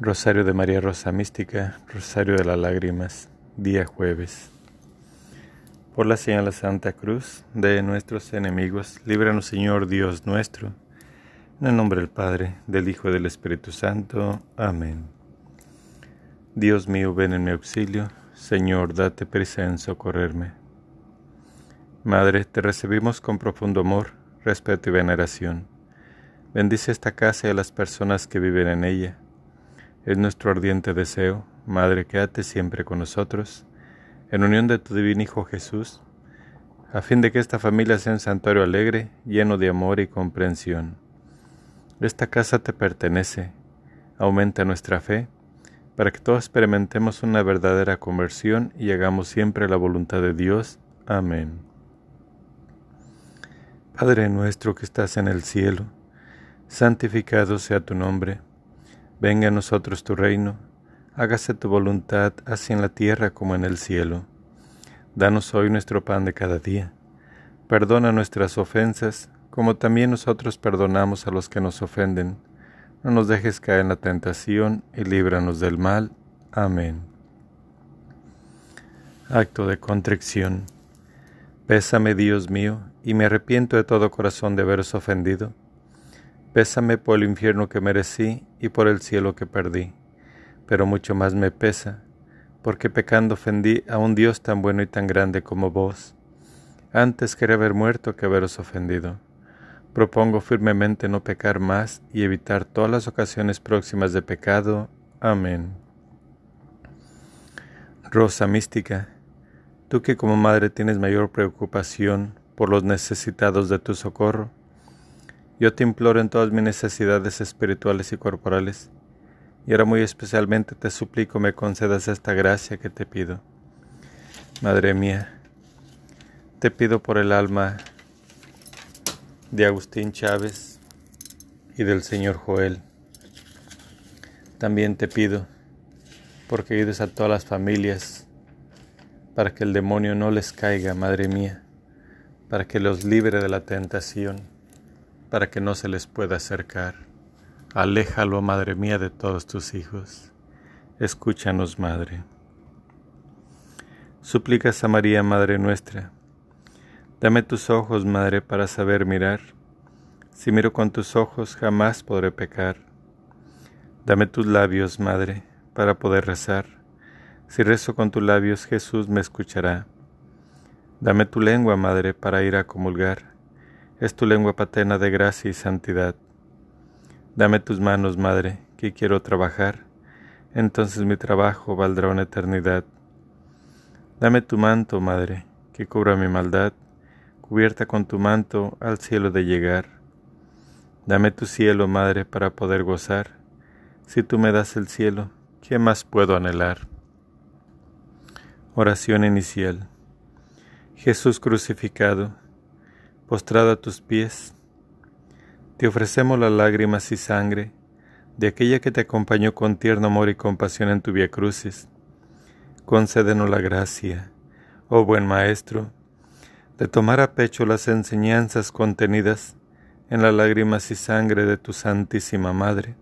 Rosario de María Rosa Mística, Rosario de las Lágrimas, día jueves. Por la señal de Santa Cruz de nuestros enemigos, líbranos Señor Dios nuestro, en el nombre del Padre, del Hijo y del Espíritu Santo. Amén. Dios mío, ven en mi auxilio, Señor, date prisa en socorrerme. Madre, te recibimos con profundo amor, respeto y veneración. Bendice esta casa y a las personas que viven en ella es nuestro ardiente deseo, Madre, quédate siempre con nosotros, en unión de tu divino Hijo Jesús, a fin de que esta familia sea un santuario alegre, lleno de amor y comprensión. Esta casa te pertenece, aumenta nuestra fe, para que todos experimentemos una verdadera conversión y hagamos siempre la voluntad de Dios. Amén. Padre nuestro que estás en el cielo, santificado sea tu nombre Venga a nosotros tu reino, hágase tu voluntad así en la tierra como en el cielo. Danos hoy nuestro pan de cada día. Perdona nuestras ofensas, como también nosotros perdonamos a los que nos ofenden. No nos dejes caer en la tentación y líbranos del mal. Amén. Acto de contrición. Pésame, Dios mío, y me arrepiento de todo corazón de haberos ofendido Pésame por el infierno que merecí y por el cielo que perdí, pero mucho más me pesa, porque pecando ofendí a un Dios tan bueno y tan grande como vos. Antes quería haber muerto que haberos ofendido. Propongo firmemente no pecar más y evitar todas las ocasiones próximas de pecado. Amén. Rosa mística, tú que como madre tienes mayor preocupación por los necesitados de tu socorro, yo te imploro en todas mis necesidades espirituales y corporales, y ahora muy especialmente te suplico me concedas esta gracia que te pido. Madre mía, te pido por el alma de Agustín Chávez y del señor Joel. También te pido porque ayudes a todas las familias para que el demonio no les caiga, Madre mía, para que los libre de la tentación para que no se les pueda acercar. Aléjalo, Madre mía, de todos tus hijos. Escúchanos, Madre. Súplicas a María, Madre nuestra. Dame tus ojos, Madre, para saber mirar. Si miro con tus ojos, jamás podré pecar. Dame tus labios, Madre, para poder rezar. Si rezo con tus labios, Jesús me escuchará. Dame tu lengua, Madre, para ir a comulgar es tu lengua paterna de gracia y santidad. Dame tus manos, Madre, que quiero trabajar, entonces mi trabajo valdrá una eternidad. Dame tu manto, Madre, que cubra mi maldad, cubierta con tu manto al cielo de llegar. Dame tu cielo, Madre, para poder gozar. Si tú me das el cielo, ¿qué más puedo anhelar? Oración inicial. Jesús crucificado, postrado a tus pies, te ofrecemos las lágrimas y sangre de aquella que te acompañó con tierno amor y compasión en tu vía crucis. Concédenos la gracia, oh buen Maestro, de tomar a pecho las enseñanzas contenidas en las lágrimas y sangre de tu Santísima Madre,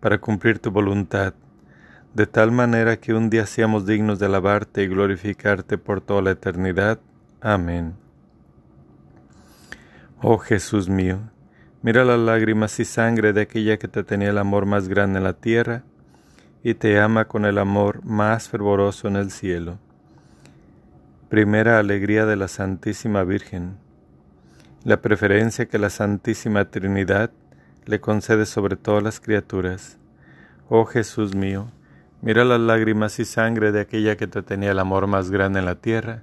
para cumplir tu voluntad, de tal manera que un día seamos dignos de alabarte y glorificarte por toda la eternidad. Amén. Oh Jesús mío, mira las lágrimas y sangre de aquella que te tenía el amor más grande en la tierra y te ama con el amor más fervoroso en el cielo. Primera alegría de la Santísima Virgen, la preferencia que la Santísima Trinidad le concede sobre todas las criaturas. Oh Jesús mío, mira las lágrimas y sangre de aquella que te tenía el amor más grande en la tierra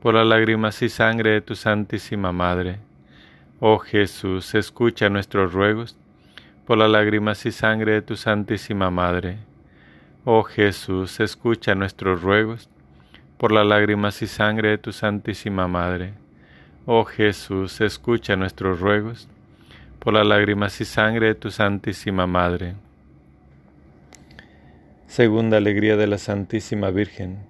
por las lágrimas y sangre de tu Santísima Madre. Oh Jesús, escucha nuestros ruegos, por las lágrimas y sangre de tu Santísima Madre. Oh Jesús, escucha nuestros ruegos por las lágrimas y sangre de tu Santísima Madre. Oh Jesús, escucha nuestros ruegos por las lágrimas y sangre de tu Santísima Madre. Segunda alegría de la Santísima Virgen.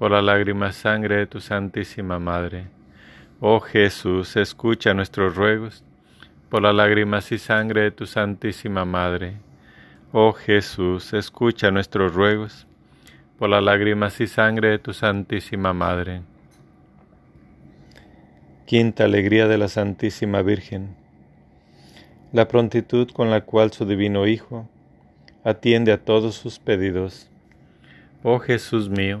por las lágrimas y sangre de tu Santísima Madre. Oh Jesús, escucha nuestros ruegos por las lágrimas y sangre de tu Santísima Madre. Oh Jesús, escucha nuestros ruegos, por las lágrimas y sangre de tu Santísima Madre. Quinta alegría de la Santísima Virgen. La prontitud con la cual su divino Hijo atiende a todos sus pedidos. Oh Jesús mío,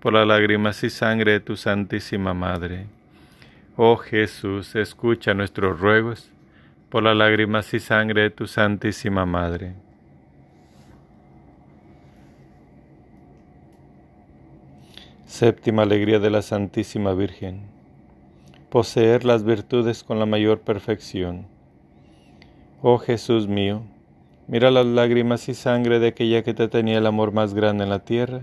por las lágrimas y sangre de tu Santísima Madre. Oh Jesús, escucha nuestros ruegos por las lágrimas y sangre de tu Santísima Madre. Séptima alegría de la Santísima Virgen poseer las virtudes con la mayor perfección. Oh Jesús mío, mira las lágrimas y sangre de aquella que te tenía el amor más grande en la tierra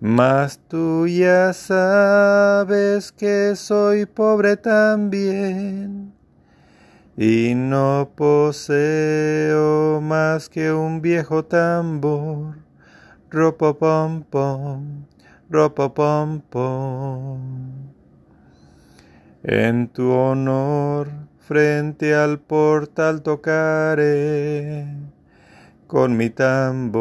Mas tú ya sabes que soy pobre también y no poseo más que un viejo tambor. Ropa pom pom, ropa pom pom. En tu honor, frente al portal tocaré con mi tambor.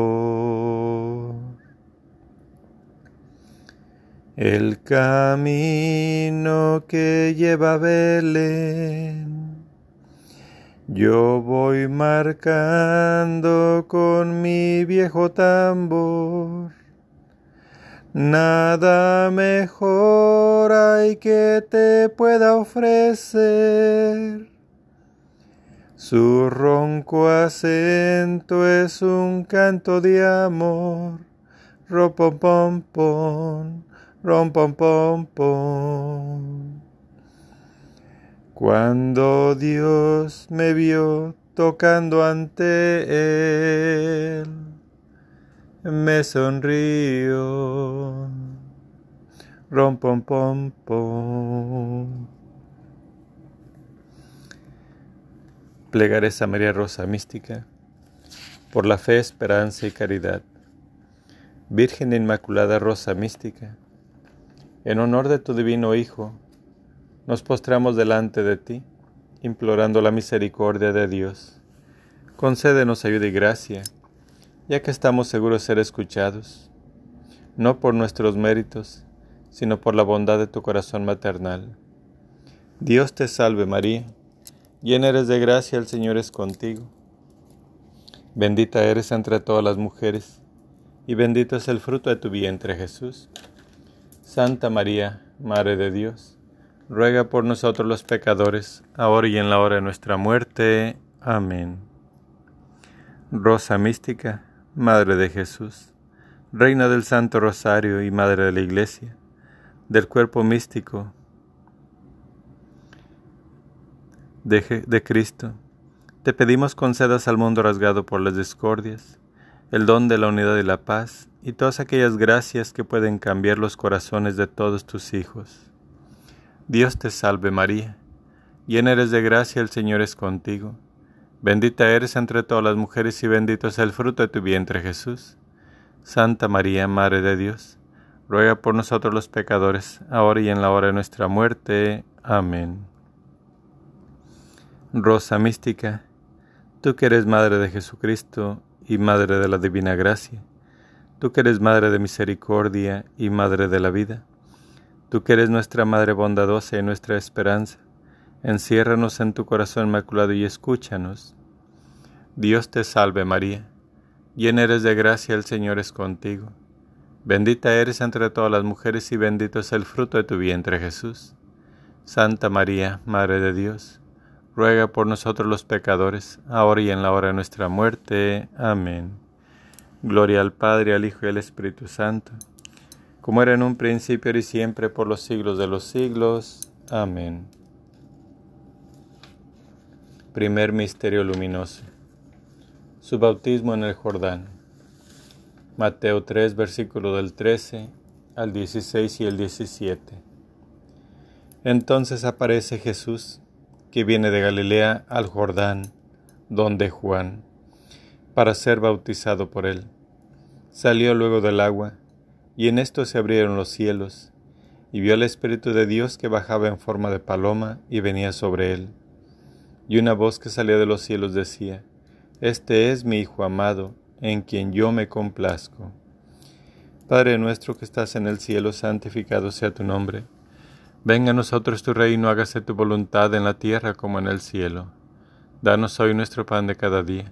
El camino que lleva a Belén yo voy marcando con mi viejo tambor. Nada mejor hay que te pueda ofrecer. Su ronco acento es un canto de amor. Pom, rom pom pom pom. Cuando Dios me vio tocando ante Él, me sonrió. Rom pom pom pom. Plegares a María Rosa Mística, por la fe, esperanza y caridad. Virgen Inmaculada Rosa Mística, en honor de tu divino Hijo, nos postramos delante de ti, implorando la misericordia de Dios. Concédenos ayuda y gracia, ya que estamos seguros de ser escuchados, no por nuestros méritos, sino por la bondad de tu corazón maternal. Dios te salve María Llena eres de gracia, el Señor es contigo. Bendita eres entre todas las mujeres, y bendito es el fruto de tu vientre Jesús. Santa María, Madre de Dios, ruega por nosotros los pecadores, ahora y en la hora de nuestra muerte. Amén. Rosa mística, Madre de Jesús, Reina del Santo Rosario y Madre de la Iglesia, del cuerpo místico, de, Cristo, te pedimos concedas al mundo rasgado por las discordias, el don de la unidad y la paz, y todas aquellas gracias que pueden cambiar los corazones de todos tus hijos. Dios te salve María, llena eres de gracia, el Señor es contigo. Bendita eres entre todas las mujeres y bendito es el fruto de tu vientre Jesús. Santa María, Madre de Dios, ruega por nosotros los pecadores, ahora y en la hora de nuestra muerte. Amén. Rosa mística, tú que eres Madre de Jesucristo y Madre de la Divina Gracia, tú que eres Madre de Misericordia y Madre de la Vida, tú que eres nuestra Madre bondadosa y nuestra esperanza, enciérranos en tu corazón inmaculado y escúchanos. Dios te salve María, llena eres de gracia, el Señor es contigo. Bendita eres entre todas las mujeres y bendito es el fruto de tu vientre Jesús. Santa María, Madre de Dios, ruega por nosotros los pecadores, ahora y en la hora de nuestra muerte. Amén. Gloria al Padre, al Hijo y al Espíritu Santo, como era en un principio y siempre por los siglos de los siglos. Amén. Primer Misterio Luminoso. Su bautismo en el Jordán. Mateo 3, versículo del 13 al 16 y el 17. Entonces aparece Jesús que viene de Galilea al Jordán, donde Juan, para ser bautizado por él. Salió luego del agua, y en esto se abrieron los cielos, y vio al Espíritu de Dios que bajaba en forma de paloma y venía sobre él. Y una voz que salía de los cielos decía, Este es mi Hijo amado, en quien yo me complazco. Padre nuestro que estás en el cielo, santificado sea tu nombre Venga a nosotros tu reino, hágase tu voluntad en la tierra como en el cielo. Danos hoy nuestro pan de cada día.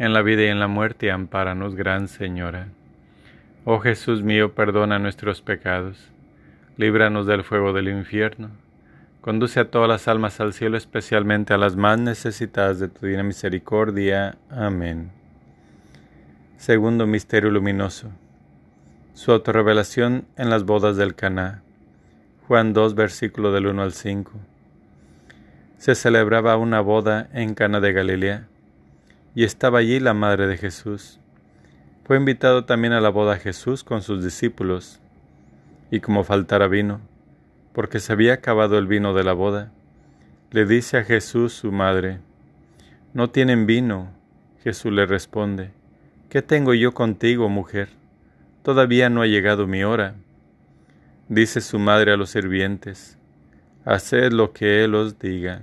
en la vida y en la muerte, ampáranos, Gran Señora. Oh Jesús mío, perdona nuestros pecados, líbranos del fuego del infierno, conduce a todas las almas al cielo, especialmente a las más necesitadas de tu divina misericordia. Amén. Segundo misterio luminoso. Su autorrevelación en las bodas del Caná. Juan 2, versículo del 1 al 5. Se celebraba una boda en Cana de Galilea y estaba allí la madre de Jesús. Fue invitado también a la boda Jesús con sus discípulos, y como faltara vino, porque se había acabado el vino de la boda, le dice a Jesús su madre, No tienen vino. Jesús le responde, ¿Qué tengo yo contigo, mujer? Todavía no ha llegado mi hora. Dice su madre a los sirvientes, Haced lo que Él os diga.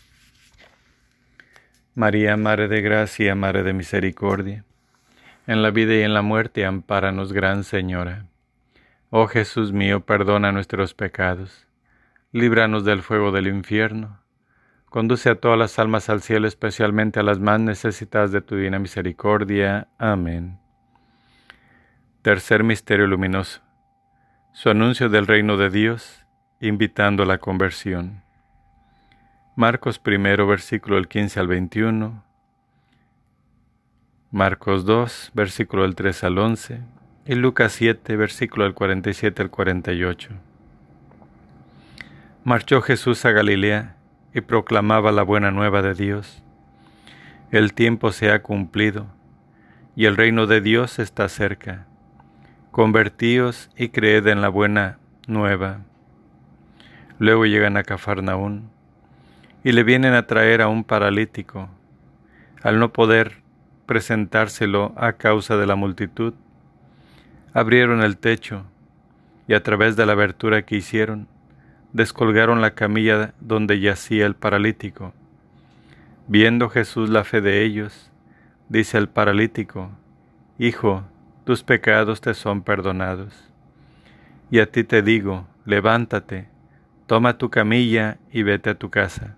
María, Madre de Gracia, Madre de Misericordia, en la vida y en la muerte, ampáranos, Gran Señora. Oh Jesús mío, perdona nuestros pecados, líbranos del fuego del infierno, conduce a todas las almas al cielo, especialmente a las más necesitadas de tu divina misericordia. Amén. Tercer misterio luminoso. Su anuncio del reino de Dios, invitando a la conversión. Marcos primero, versículo del 15 al 21. Marcos 2, versículo del 3 al 11, y Lucas 7, versículo del 47 al 48. Marchó Jesús a Galilea y proclamaba la buena nueva de Dios. El tiempo se ha cumplido y el reino de Dios está cerca. Convertíos y creed en la buena nueva. Luego llegan a Cafarnaún y le vienen a traer a un paralítico. Al no poder presentárselo a causa de la multitud. Abrieron el techo y a través de la abertura que hicieron, descolgaron la camilla donde yacía el paralítico. Viendo Jesús la fe de ellos, dice el paralítico, Hijo, tus pecados te son perdonados. Y a ti te digo, levántate, toma tu camilla y vete a tu casa.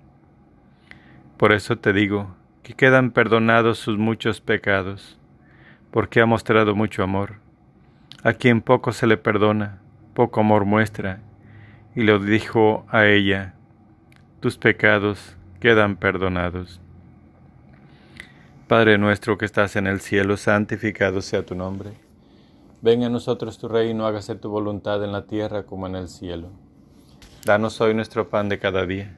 Por eso te digo, que quedan perdonados sus muchos pecados, porque ha mostrado mucho amor. A quien poco se le perdona, poco amor muestra, y le dijo a ella, tus pecados quedan perdonados. Padre nuestro que estás en el cielo, santificado sea tu nombre. Venga a nosotros tu reino, hágase tu voluntad en la tierra como en el cielo. Danos hoy nuestro pan de cada día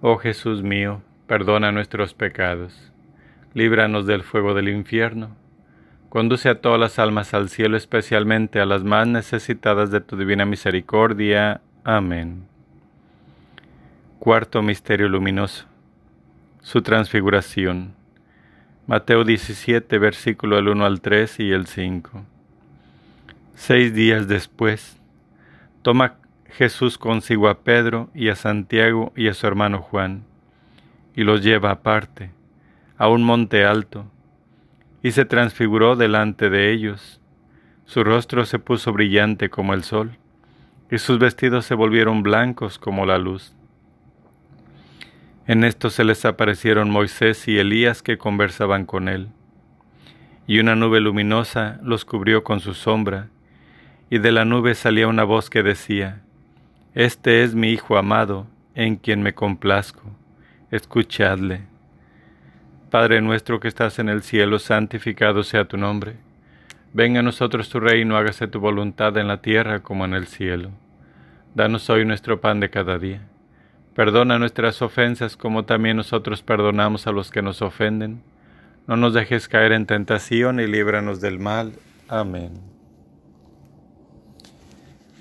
Oh Jesús mío, perdona nuestros pecados, líbranos del fuego del infierno Conduce a todas las almas al cielo, especialmente a las más necesitadas de tu divina misericordia. Amén. Cuarto Misterio Luminoso. Su transfiguración. Mateo 17, versículo del 1 al 3 y el 5. Seis días después, toma Jesús consigo a Pedro y a Santiago y a su hermano Juan, y los lleva aparte, a un monte alto, y se transfiguró delante de ellos. Su rostro se puso brillante como el sol, y sus vestidos se volvieron blancos como la luz. En esto se les aparecieron Moisés y Elías que conversaban con él, y una nube luminosa los cubrió con su sombra, y de la nube salía una voz que decía, Este es mi Hijo amado, en quien me complazco, escuchadle. Padre nuestro que estás en el cielo, santificado sea tu nombre. Venga a nosotros tu reino, hágase tu voluntad en la tierra como en el cielo. Danos hoy nuestro pan de cada día. Perdona nuestras ofensas como también nosotros perdonamos a los que nos ofenden. No nos dejes caer en tentación y líbranos del mal. Amén.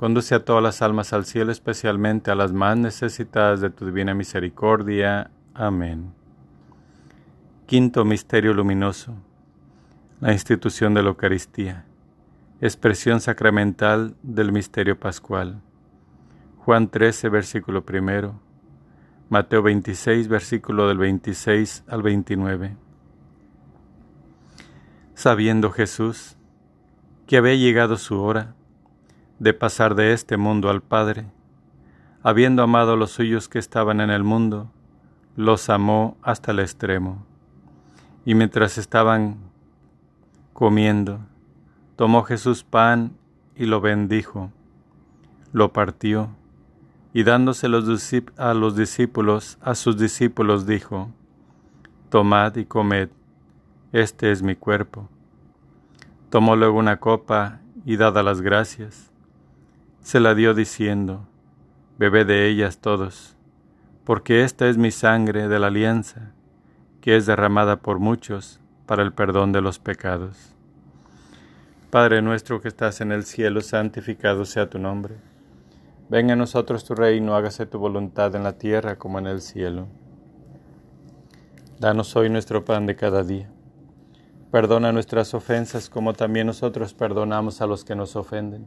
conduce a todas las almas al cielo, especialmente a las más necesitadas de tu divina misericordia. Amén. Quinto Misterio Luminoso. La institución de la Eucaristía. Expresión sacramental del misterio pascual. Juan 13, versículo primero. Mateo 26, versículo del 26 al 29. Sabiendo Jesús que había llegado su hora de pasar de este mundo al Padre, habiendo amado a los suyos que estaban en el mundo, los amó hasta el extremo. Y mientras estaban comiendo, tomó Jesús pan y lo bendijo, lo partió, y dándose a los discípulos, a sus discípulos dijo, Tomad y comed, este es mi cuerpo. Tomó luego una copa y dada las gracias, se la dio diciendo, Bebed de ellas todos, porque esta es mi sangre de la alianza, que es derramada por muchos para el perdón de los pecados. Padre nuestro que estás en el cielo, santificado sea tu nombre. Venga a nosotros tu reino, hágase tu voluntad en la tierra como en el cielo. Danos hoy nuestro pan de cada día Perdona nuestras ofensas como también nosotros perdonamos a los que nos ofenden.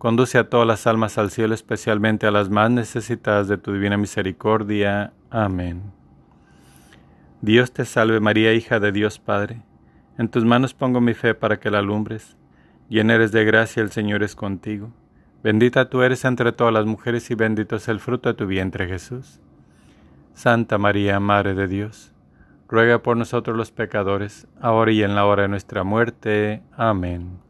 Conduce a todas las almas al cielo, especialmente a las más necesitadas de tu divina misericordia. Amén. Dios te salve María, hija de Dios Padre. En tus manos pongo mi fe para que la alumbres. Llena eres de gracia, el Señor es contigo. Bendita tú eres entre todas las mujeres y bendito es el fruto de tu vientre Jesús. Santa María, Madre de Dios, ruega por nosotros los pecadores, ahora y en la hora de nuestra muerte. Amén.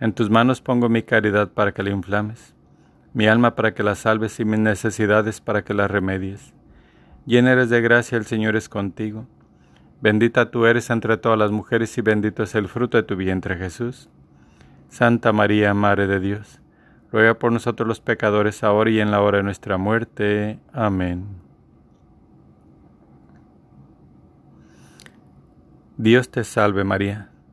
en tus manos pongo mi caridad para que la inflames, mi alma para que la salves y mis necesidades para que las remedies. Llena eres de gracia, el Señor es contigo. Bendita tú eres entre todas las mujeres y bendito es el fruto de tu vientre Jesús. Santa María, Madre de Dios, ruega por nosotros los pecadores ahora y en la hora de nuestra muerte. Amén. Dios te salve María,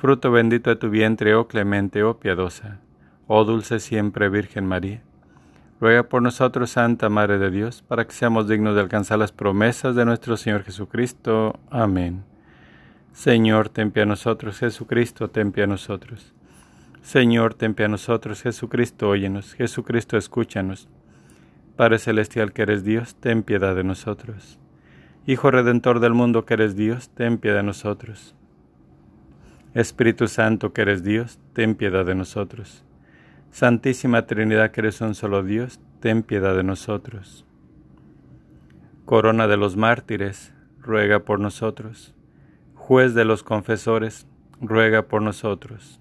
fruto bendito de tu vientre, oh clemente, oh piadosa. Oh dulce siempre Virgen María, ruega por nosotros, Santa Madre de Dios, para que seamos dignos de alcanzar las promesas de nuestro Señor Jesucristo. Amén. Señor, ten a nosotros, Jesucristo, ten a nosotros. Señor, ten a nosotros, Jesucristo, óyenos, Jesucristo, escúchanos. Padre Celestial que eres Dios, ten piedad de nosotros. Hijo Redentor del mundo que eres Dios, ten piedad de nosotros. Espíritu Santo que eres Dios, ten piedad de nosotros. Santísima Trinidad que eres un solo Dios, ten piedad de nosotros. Corona de los mártires, ruega por nosotros. Juez de los confesores, ruega por nosotros.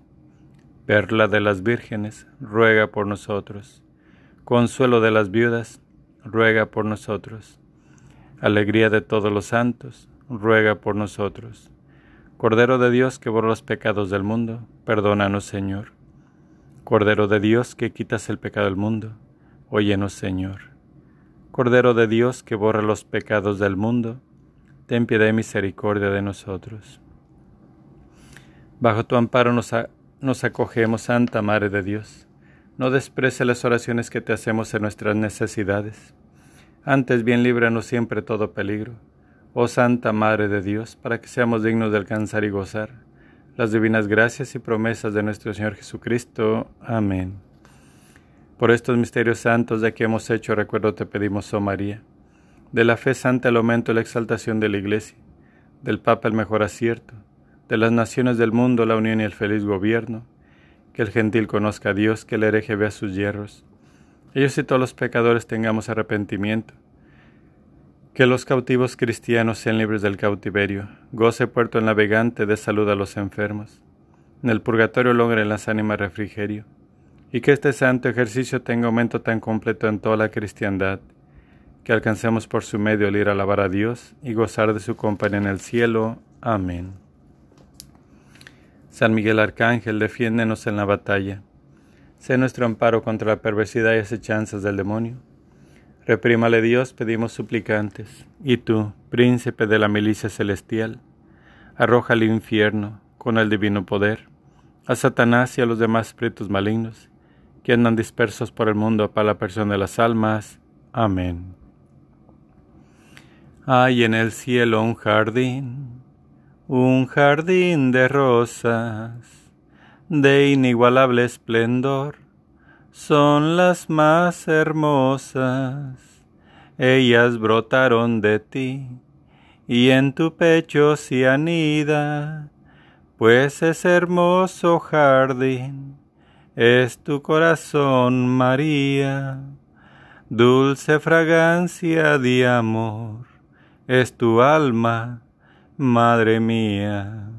Perla de las vírgenes, ruega por nosotros. Consuelo de las viudas, ruega por nosotros. Alegría de todos los santos, ruega por nosotros. Cordero de Dios que borra los pecados del mundo, perdónanos Señor. Cordero de Dios que quitas el pecado del mundo, óyenos Señor. Cordero de Dios que borra los pecados del mundo, ten piedad y misericordia de nosotros. Bajo tu amparo nos, acogemos, Santa Madre de Dios. No desprece las oraciones que te hacemos en nuestras necesidades. Antes bien líbranos siempre todo peligro. Oh Santa Madre de Dios, para que seamos dignos de alcanzar y gozar las divinas gracias y promesas de nuestro Señor Jesucristo. Amén. Por estos misterios santos de que hemos hecho recuerdo te pedimos, oh María, de la fe santa el aumento y la exaltación de la Iglesia, del Papa el mejor acierto, de las naciones del mundo la unión y el feliz gobierno, que el gentil conozca a Dios, que el hereje vea sus hierros, ellos y todos los pecadores tengamos arrepentimiento, que los cautivos cristianos sean libres del cautiverio, goce puerto el navegante de salud a los enfermos, en el purgatorio logren las ánimas refrigerio, y que este santo ejercicio tenga aumento tan completo en toda la cristiandad, que alcancemos por su medio el ir a alabar a Dios y gozar de su compañía en el cielo. Amén. San Miguel Arcángel, defiéndenos en la batalla. Sé nuestro amparo contra la perversidad y acechanzas del demonio. Reprímale Dios, pedimos suplicantes. Y tú, príncipe de la milicia celestial, arroja al infierno, con el divino poder, a Satanás y a los demás espíritus malignos que andan dispersos por el mundo para la persona de las almas. Amén. Hay en el cielo un jardín, un jardín de rosas, de inigualable esplendor, son las más hermosas, ellas brotaron de ti, y en tu pecho se anida, pues es hermoso jardín es tu corazón, María, dulce fragancia de amor, es tu alma, Madre mía,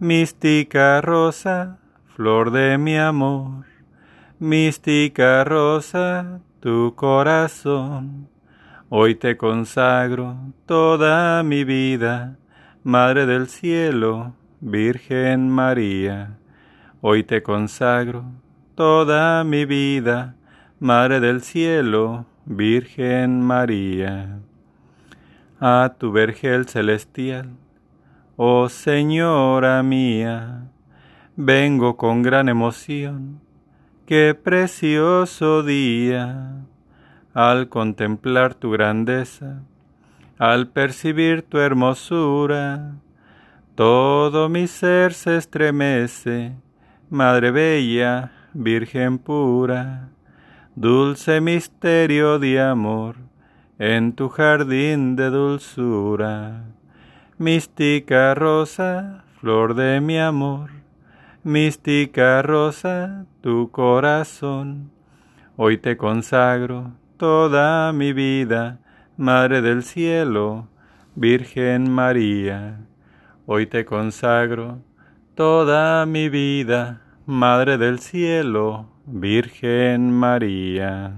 mística rosa, flor de mi amor, mística rosa, tu corazón, hoy te consagro toda mi vida, Madre del cielo, Virgen María. Hoy te consagro toda mi vida, Madre del Cielo, Virgen María. A tu vergel celestial, oh Señora mía, vengo con gran emoción, qué precioso día, al contemplar tu grandeza, al percibir tu hermosura, todo mi ser se estremece, Madre Bella, Virgen pura, dulce misterio de amor, en tu jardín de dulzura. Mística rosa, flor de mi amor, mística rosa, tu corazón. Hoy te consagro toda mi vida, Madre del cielo, Virgen María. Hoy te consagro toda mi vida, Madre del Cielo, Virgen María.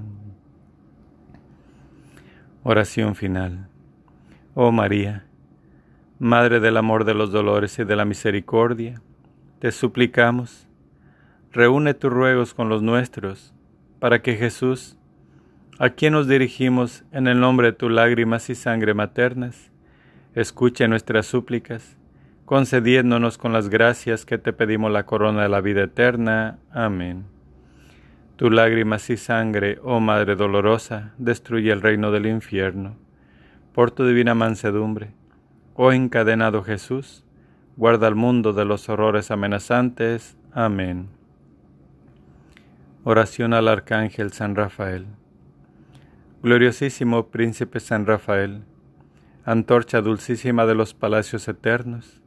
Oración final. Oh María, Madre del amor de los dolores y de la misericordia, te suplicamos, reúne tus ruegos con los nuestros, para que Jesús, a quien nos dirigimos en el nombre de tus lágrimas y sangre maternas, escuche nuestras súplicas concediéndonos con las gracias que te pedimos la corona de la vida eterna. Amén. Tu lágrimas y sangre, oh Madre dolorosa, destruye el reino del infierno. Por tu divina mansedumbre, oh encadenado Jesús, guarda al mundo de los horrores amenazantes. Amén. Oración al Arcángel San Rafael. Gloriosísimo Príncipe San Rafael, antorcha dulcísima de los palacios eternos,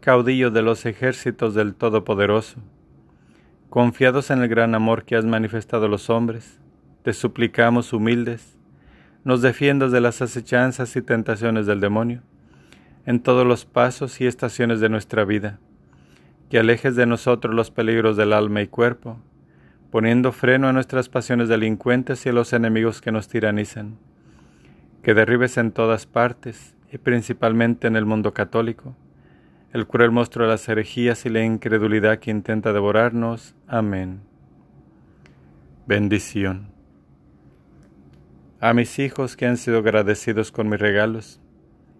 caudillo de los ejércitos del Todopoderoso, confiados en el gran amor que has manifestado a los hombres, te suplicamos humildes, nos defiendas de las acechanzas y tentaciones del demonio, en todos los pasos y estaciones de nuestra vida, que alejes de nosotros los peligros del alma y cuerpo, poniendo freno a nuestras pasiones delincuentes y a los enemigos que nos tiranizan, que derribes en todas partes, y principalmente en el mundo católico, el cruel monstruo de las herejías y la incredulidad que intenta devorarnos. Amén. Bendición. A mis hijos que han sido agradecidos con mis regalos,